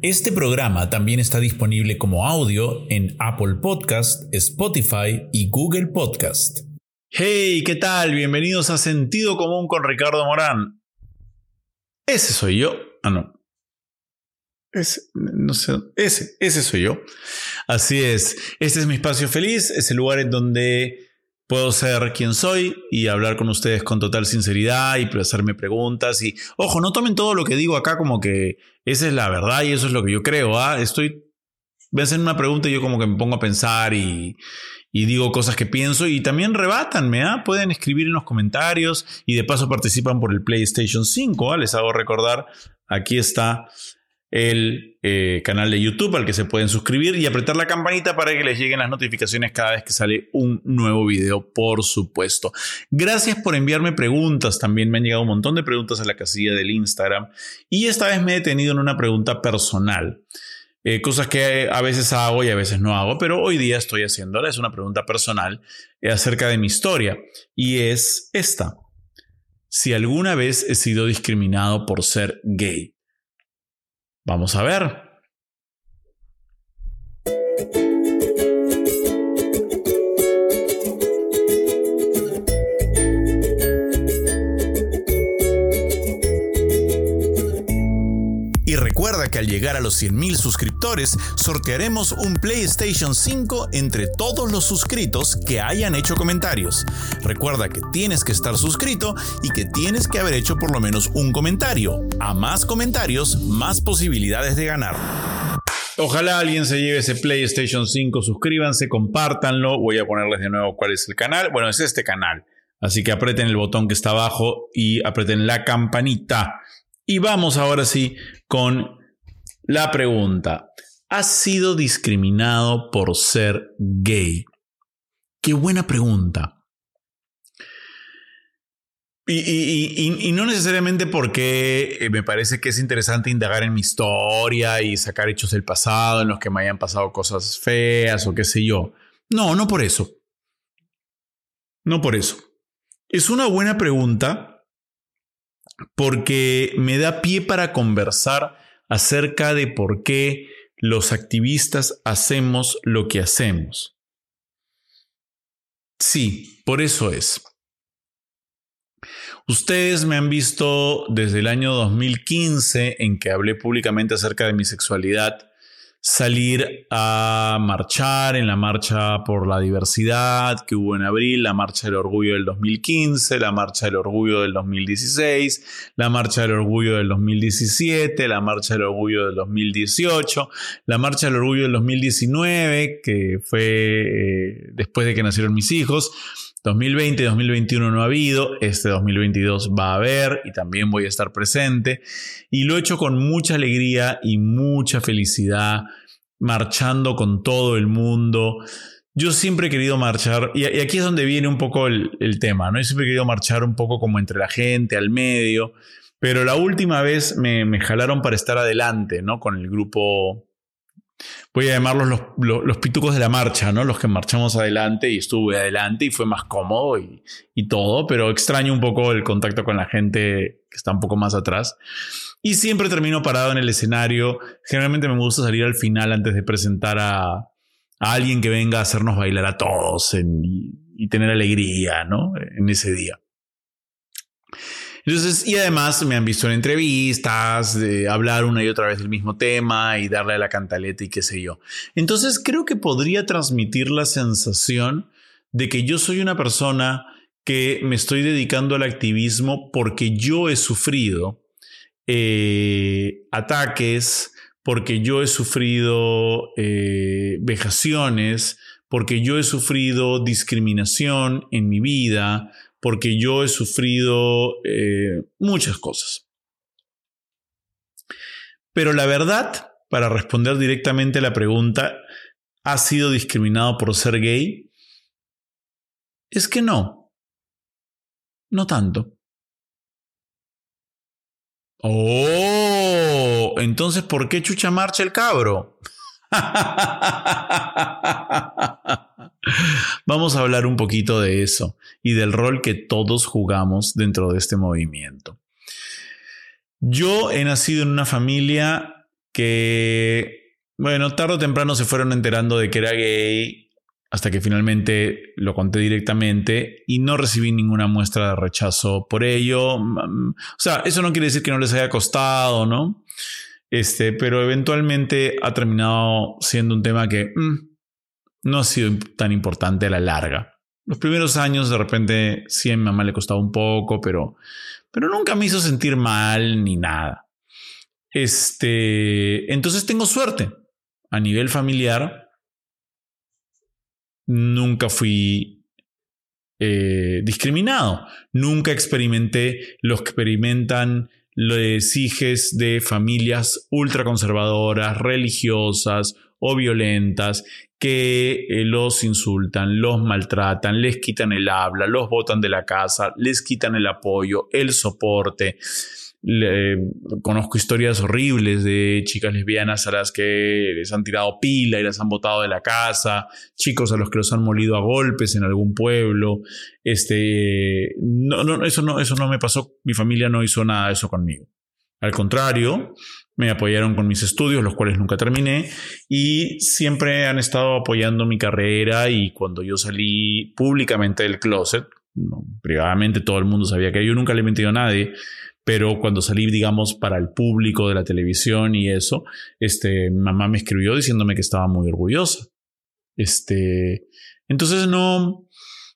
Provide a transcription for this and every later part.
Este programa también está disponible como audio en Apple Podcast, Spotify y Google Podcast. Hey, ¿qué tal? Bienvenidos a Sentido Común con Ricardo Morán. Ese soy yo. Ah, no. Ese, no sé, ese, ese soy yo. Así es. Este es mi espacio feliz, es el lugar en donde Puedo ser quien soy y hablar con ustedes con total sinceridad y hacerme preguntas. Y ojo, no tomen todo lo que digo acá como que esa es la verdad y eso es lo que yo creo. ¿ah? Estoy. Me hacen una pregunta y yo como que me pongo a pensar y, digo cosas que pienso y también rebátanme. ¿ah? Pueden escribir en los comentarios y de paso participan por el PlayStation 5. ¿ah? Les hago recordar. Aquí está el eh, canal de YouTube al que se pueden suscribir y apretar la campanita para que les lleguen las notificaciones cada vez que sale un nuevo video, por supuesto. Gracias por enviarme preguntas, también me han llegado un montón de preguntas a la casilla del Instagram y esta vez me he detenido en una pregunta personal. Eh, cosas que a veces hago y a veces no hago, pero hoy día estoy haciéndola. Es una pregunta personal eh, acerca de mi historia y es esta. Si alguna vez he sido discriminado por ser gay. Vamos a ver. Y recuerda que al llegar a los 100.000 suscriptores, sortearemos un PlayStation 5 entre todos los suscritos que hayan hecho comentarios. Recuerda que tienes que estar suscrito y que tienes que haber hecho por lo menos un comentario. A más comentarios, más posibilidades de ganar. Ojalá alguien se lleve ese PlayStation 5. Suscríbanse, compártanlo. Voy a ponerles de nuevo cuál es el canal. Bueno, es este canal. Así que aprieten el botón que está abajo y aprieten la campanita. Y vamos ahora sí con la pregunta. ¿Has sido discriminado por ser gay? Qué buena pregunta. Y, no necesariamente porque eh, me parece que es interesante indagar en mi historia y sacar hechos del pasado en los que me hayan pasado cosas feas o qué sé yo. No, no por eso. No por eso. Es una buena pregunta porque me da pie para conversar acerca de por qué los activistas hacemos lo que hacemos. Sí, por eso es. Ustedes me han visto desde el año 2015 en que hablé públicamente acerca de mi sexualidad salir a marchar en la marcha por la diversidad que hubo en abril, la marcha del orgullo del 2015, la marcha del orgullo del 2016, la marcha del orgullo del 2017, la marcha del orgullo del 2018, la marcha del orgullo del 2019, que fue eh, después de que nacieron mis hijos. 2020 y 2021 no ha habido, este 2022 va a haber y también voy a estar presente. Y lo he hecho con mucha alegría y mucha felicidad, marchando con todo el mundo. Yo siempre he querido marchar, y aquí es donde viene un poco el, tema, ¿no? Yo siempre he querido marchar un poco como entre la gente, al medio, pero la última vez me, me jalaron para estar adelante, ¿no? Con el grupo voy a llamarlos los, los, pitucos de la marcha, ¿no? Los que marchamos adelante y estuve adelante y fue más cómodo y, y, todo, pero extraño un poco el contacto con la gente que está un poco más atrás. Y siempre termino parado en el escenario. Generalmente me gusta salir al final antes de presentar a, a alguien que venga a hacernos bailar a todos y, tener alegría, ¿no? En ese día. Entonces, y además me han visto en entrevistas, de hablar una y otra vez del mismo tema y darle a la cantaleta y qué sé yo. Entonces, creo que podría transmitir la sensación de que yo soy una persona que me estoy dedicando al activismo porque yo he sufrido eh, ataques, porque yo he sufrido eh, vejaciones, porque yo he sufrido discriminación en mi vida, porque yo he sufrido eh, muchas cosas. Pero la verdad, para responder directamente a la pregunta, ¿ha sido discriminado por ser gay? Es que no. No tanto. Oh, entonces, ¿por qué chucha marcha el cabro? Vamos a hablar un poquito de eso y del rol que todos jugamos dentro de este movimiento. Yo he nacido en una familia que, bueno, tarde o temprano se fueron enterando de que era gay hasta que finalmente lo conté directamente y no recibí ninguna muestra de rechazo por ello. Mm, o sea, eso no quiere decir que no les haya costado, ¿no? Este, pero eventualmente ha terminado siendo un tema que mm, no ha sido tan importante a la larga. Los primeros años de repente sí a mi mamá le costaba un poco, pero, pero nunca me hizo sentir mal ni nada. Este, entonces tengo suerte. A nivel familiar, nunca fui eh, discriminado. Nunca experimenté lo que experimentan los hijos de familias ultraconservadoras, religiosas o violentas que eh, los insultan, los maltratan, les quitan el habla, los botan de la casa, les quitan el apoyo, el soporte. conozco historias horribles de chicas lesbianas a las que les han tirado pila y las han botado de la casa, chicos a los que los han molido a golpes en algún pueblo. Este, no, no, eso no, eso no me pasó. Mi familia no hizo nada de eso conmigo. Al contrario, me apoyaron con mis estudios, los cuales nunca terminé, y siempre han estado apoyando mi carrera y cuando yo salí públicamente del closet, privadamente todo el mundo sabía que yo nunca le he mentido a nadie, pero cuando salí, digamos, para el público de la televisión y eso, este, mamá me escribió diciéndome que estaba muy orgullosa. Este, entonces no,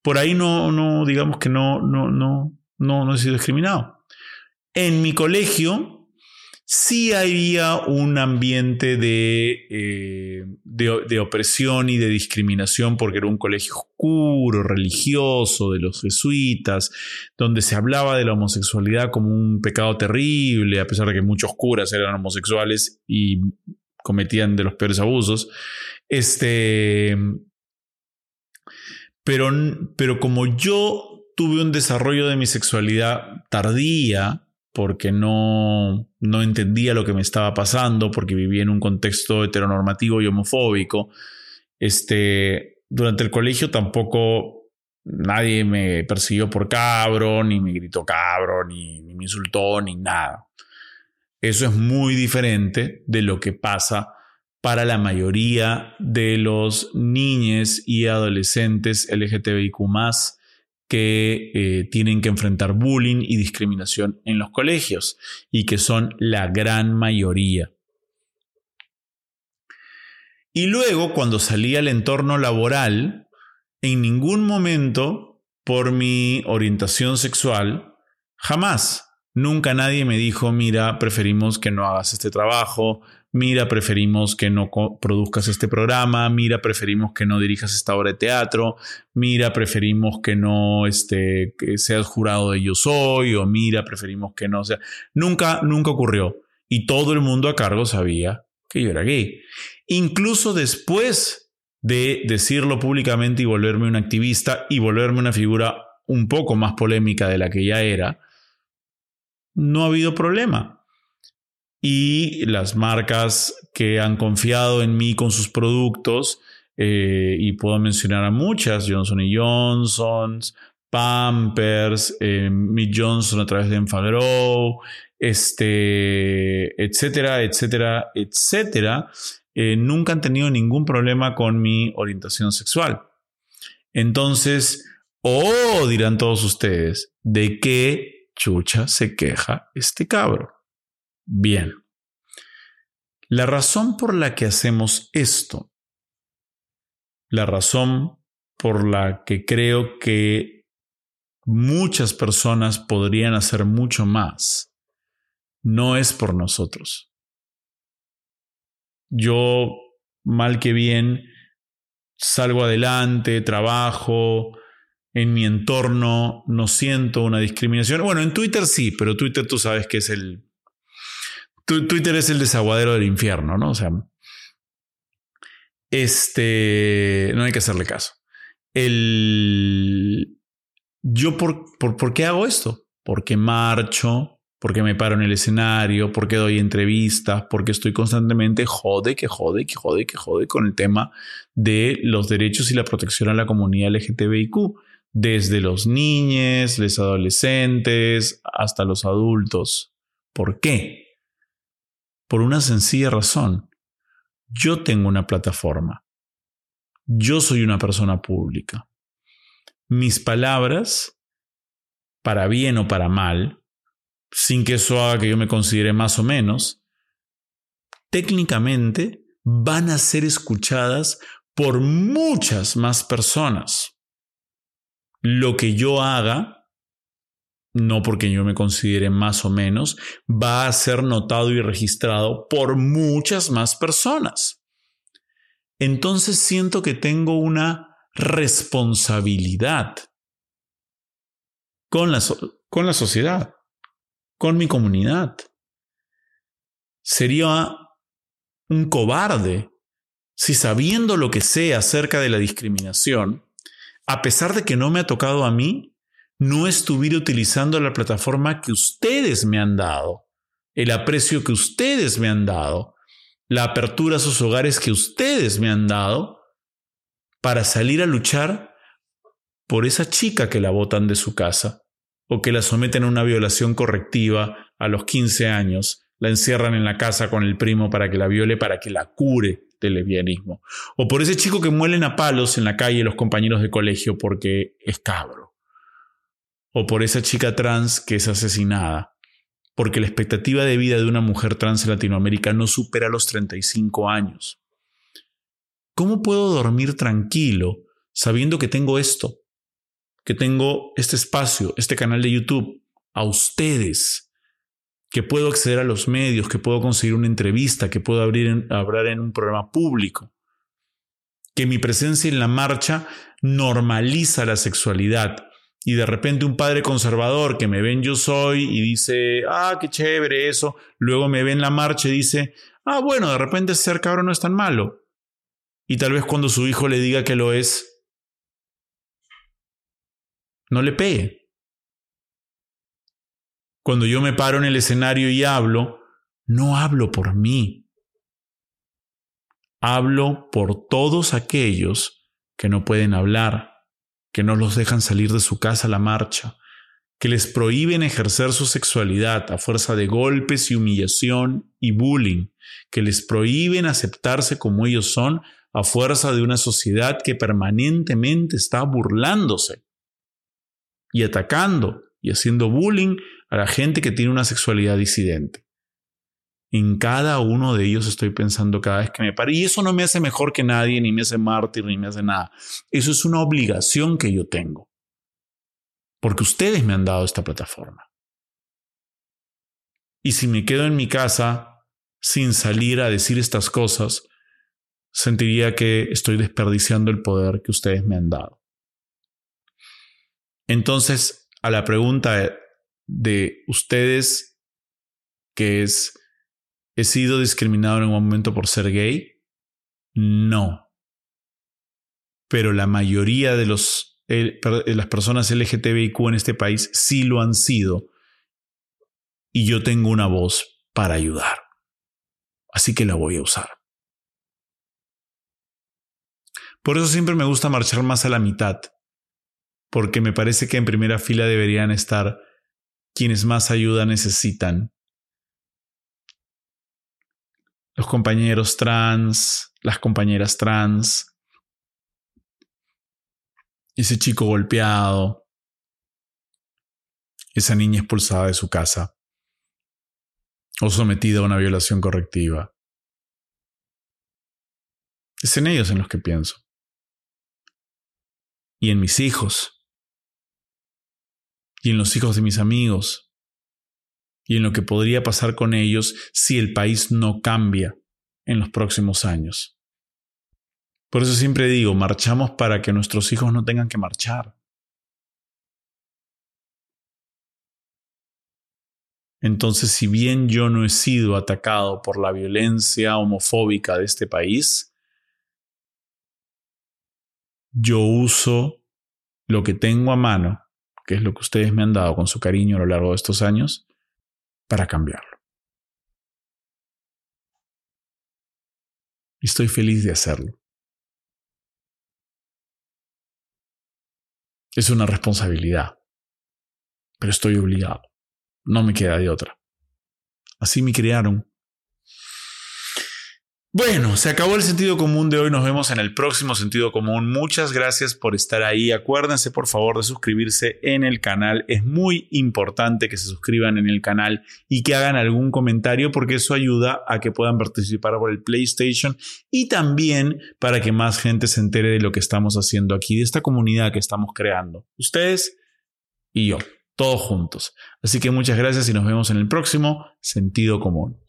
por ahí no, no, digamos que no, no, no, no, no he sido discriminado. En mi colegio, sí había un ambiente eh, de, de, opresión y de discriminación porque era un colegio oscuro, religioso, de los jesuitas, donde se hablaba de la homosexualidad como un pecado terrible, a pesar de que muchos curas eran homosexuales y cometían de los peores abusos. Este, pero, pero como yo tuve un desarrollo de mi sexualidad tardía, porque no, no entendía lo que me estaba pasando, porque vivía en un contexto heteronormativo y homofóbico. Este, durante el colegio tampoco nadie me persiguió por cabro, ni me gritó cabro, ni, me insultó, ni nada. Eso es muy diferente de lo que pasa para la mayoría de los niños y adolescentes LGTBIQ que eh, tienen que enfrentar bullying y discriminación en los colegios y que son la gran mayoría. Y luego, cuando salí al entorno laboral, en ningún momento, por mi orientación sexual, jamás, nunca nadie me dijo, mira, preferimos que no hagas este trabajo, mira, preferimos que no produzcas este programa, mira, preferimos que no dirijas esta obra de teatro, mira, preferimos que no este, seas jurado de Yo Soy, o mira, preferimos que no sea. Nunca, nunca ocurrió. Y todo el mundo a cargo sabía que yo era gay. Incluso después de decirlo públicamente y volverme un activista y volverme una figura un poco más polémica de la que ya era, no ha habido problema y las marcas que han confiado en mí con sus productos, eh, y puedo mencionar a muchas, Johnson Johnson, Pampers, eh, Johnson a través de Enfagrow, este, etcétera, etcétera, etcétera, eh, nunca han tenido ningún problema con mi orientación sexual. Entonces, oh, dirán todos ustedes, ¿de qué chucha se queja este cabro? Bien. La razón por la que hacemos esto, la razón por la que creo que muchas personas podrían hacer mucho más, no es por nosotros. Yo, mal que bien, salgo adelante, trabajo, en mi entorno no siento una discriminación. Bueno, en Twitter sí, pero Twitter tú sabes que es el Twitter es el desaguadero del infierno, ¿no? O sea, este, no hay que hacerle caso. El, yo por, por, por qué hago esto? Porque marcho, porque me paro en el escenario, porque doy entrevistas, porque estoy constantemente jode, que jode, que jode, que jode con el tema de los derechos y la protección a la comunidad LGTBIQ, desde los niños, los adolescentes, hasta los adultos. ¿Por qué? Por una sencilla razón. Yo tengo una plataforma. Yo soy una persona pública. Mis palabras, para bien o para mal, sin que eso haga que yo me considere más o menos, técnicamente van a ser escuchadas por muchas más personas. Lo que yo haga, no porque yo me considere más o menos, va a ser notado y registrado por muchas más personas. Entonces siento que tengo una responsabilidad con la, con la sociedad, con mi comunidad. Sería un cobarde si sabiendo lo que sé acerca de la discriminación, a pesar de que no me ha tocado a mí, no estuviera utilizando la plataforma que ustedes me han dado, el aprecio que ustedes me han dado, la apertura a sus hogares que ustedes me han dado, para salir a luchar por esa chica que la botan de su casa o que la someten a una violación correctiva a los 15 años la encierran en la casa con el primo para que la viole, para que la cure del lesbianismo. O por ese chico que muelen a palos en la calle los compañeros de colegio porque es cabro. O por esa chica trans que es asesinada. Porque la expectativa de vida de una mujer trans en Latinoamérica no supera los 35 años. ¿Cómo puedo dormir tranquilo sabiendo que tengo esto? Que tengo este espacio, este canal de YouTube, a ustedes que puedo acceder a los medios, que puedo conseguir una entrevista, que puedo abrir hablar en un programa público, que mi presencia en la marcha normaliza la sexualidad. Y de repente un padre conservador que me ven yo soy y dice, ah, qué chévere eso, luego me ve en la marcha y dice, ah, bueno, de repente ser cabrón no es tan malo. Y tal vez cuando su hijo le diga que lo es, no le pegue. Cuando yo me paro en el escenario y hablo, no hablo por mí. Hablo por todos aquellos que no pueden hablar, que no los dejan salir de su casa a la marcha, que les prohíben ejercer su sexualidad a fuerza de golpes y humillación y bullying, que les prohíben aceptarse como ellos son a fuerza de una sociedad que permanentemente está burlándose y atacando y haciendo bullying a la gente que tiene una sexualidad disidente. En cada uno de ellos estoy pensando cada vez que me paro. Y eso no me hace mejor que nadie, ni me hace mártir, ni me hace nada. Eso es una obligación que yo tengo. Porque ustedes me han dado esta plataforma. Y si me quedo en mi casa sin salir a decir estas cosas, sentiría que estoy desperdiciando el poder que ustedes me han dado. Entonces, a la pregunta de ustedes que es, ¿he sido discriminado en un momento por ser gay? No. Pero la mayoría de los, las personas LGTBIQ en este país sí lo han sido. Y yo tengo una voz para ayudar. Así que la voy a usar. Por eso siempre me gusta marchar más a la mitad, porque me parece que en primera fila deberían estar quienes más ayuda necesitan. Los compañeros trans, las compañeras trans, ese chico golpeado, esa niña expulsada de su casa o sometida a una violación correctiva. Es en ellos en los que pienso. Y en mis hijos y en los hijos de mis amigos y en lo que podría pasar con ellos si el país no cambia en los próximos años. Por eso siempre digo, marchamos para que nuestros hijos no tengan que marchar. Entonces, si bien yo no he sido atacado por la violencia homofóbica de este país, yo uso lo que tengo a mano que es lo que ustedes me han dado con su cariño a lo largo de estos años, para cambiarlo. Y estoy feliz de hacerlo. Es una responsabilidad, pero estoy obligado. No me queda de otra. Así me criaron. Bueno, se acabó el sentido común de hoy. Nos vemos en el próximo sentido común. Muchas gracias por estar ahí. Acuérdense, por favor, de suscribirse en el canal. Es muy importante que se suscriban en el canal y que hagan algún comentario porque eso ayuda a que puedan participar por el PlayStation y también para que más gente se entere de lo que estamos haciendo aquí, de esta comunidad que estamos creando. Ustedes y yo, todos juntos. Así que muchas gracias y nos vemos en el próximo sentido común.